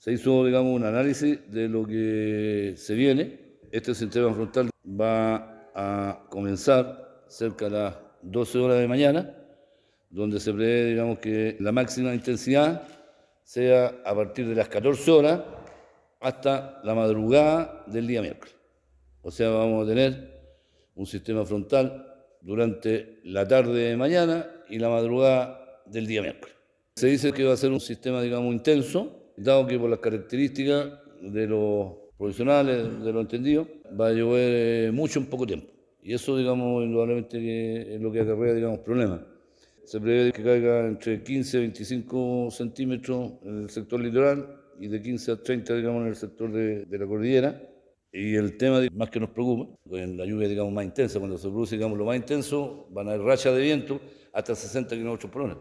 Se hizo, digamos, un análisis de lo que se viene. Este sistema frontal va a comenzar cerca de las 12 horas de mañana, donde se prevé, digamos, que la máxima intensidad sea a partir de las 14 horas hasta la madrugada del día miércoles. O sea, vamos a tener un sistema frontal durante la tarde de mañana y la madrugada del día miércoles. Se dice que va a ser un sistema, digamos, intenso, dado que por las características de los profesionales, de los entendidos, va a llover eh, mucho en poco tiempo. Y eso, digamos, indudablemente es lo que acarrea, digamos, problemas. Se prevé que caiga entre 15 y 25 centímetros en el sector litoral y de 15 a 30, digamos, en el sector de, la cordillera. Y el tema más que nos preocupa, en la lluvia digamos más intensa, cuando se produce digamos lo más intenso, van a haber rachas de viento hasta 60 kilómetros por hora.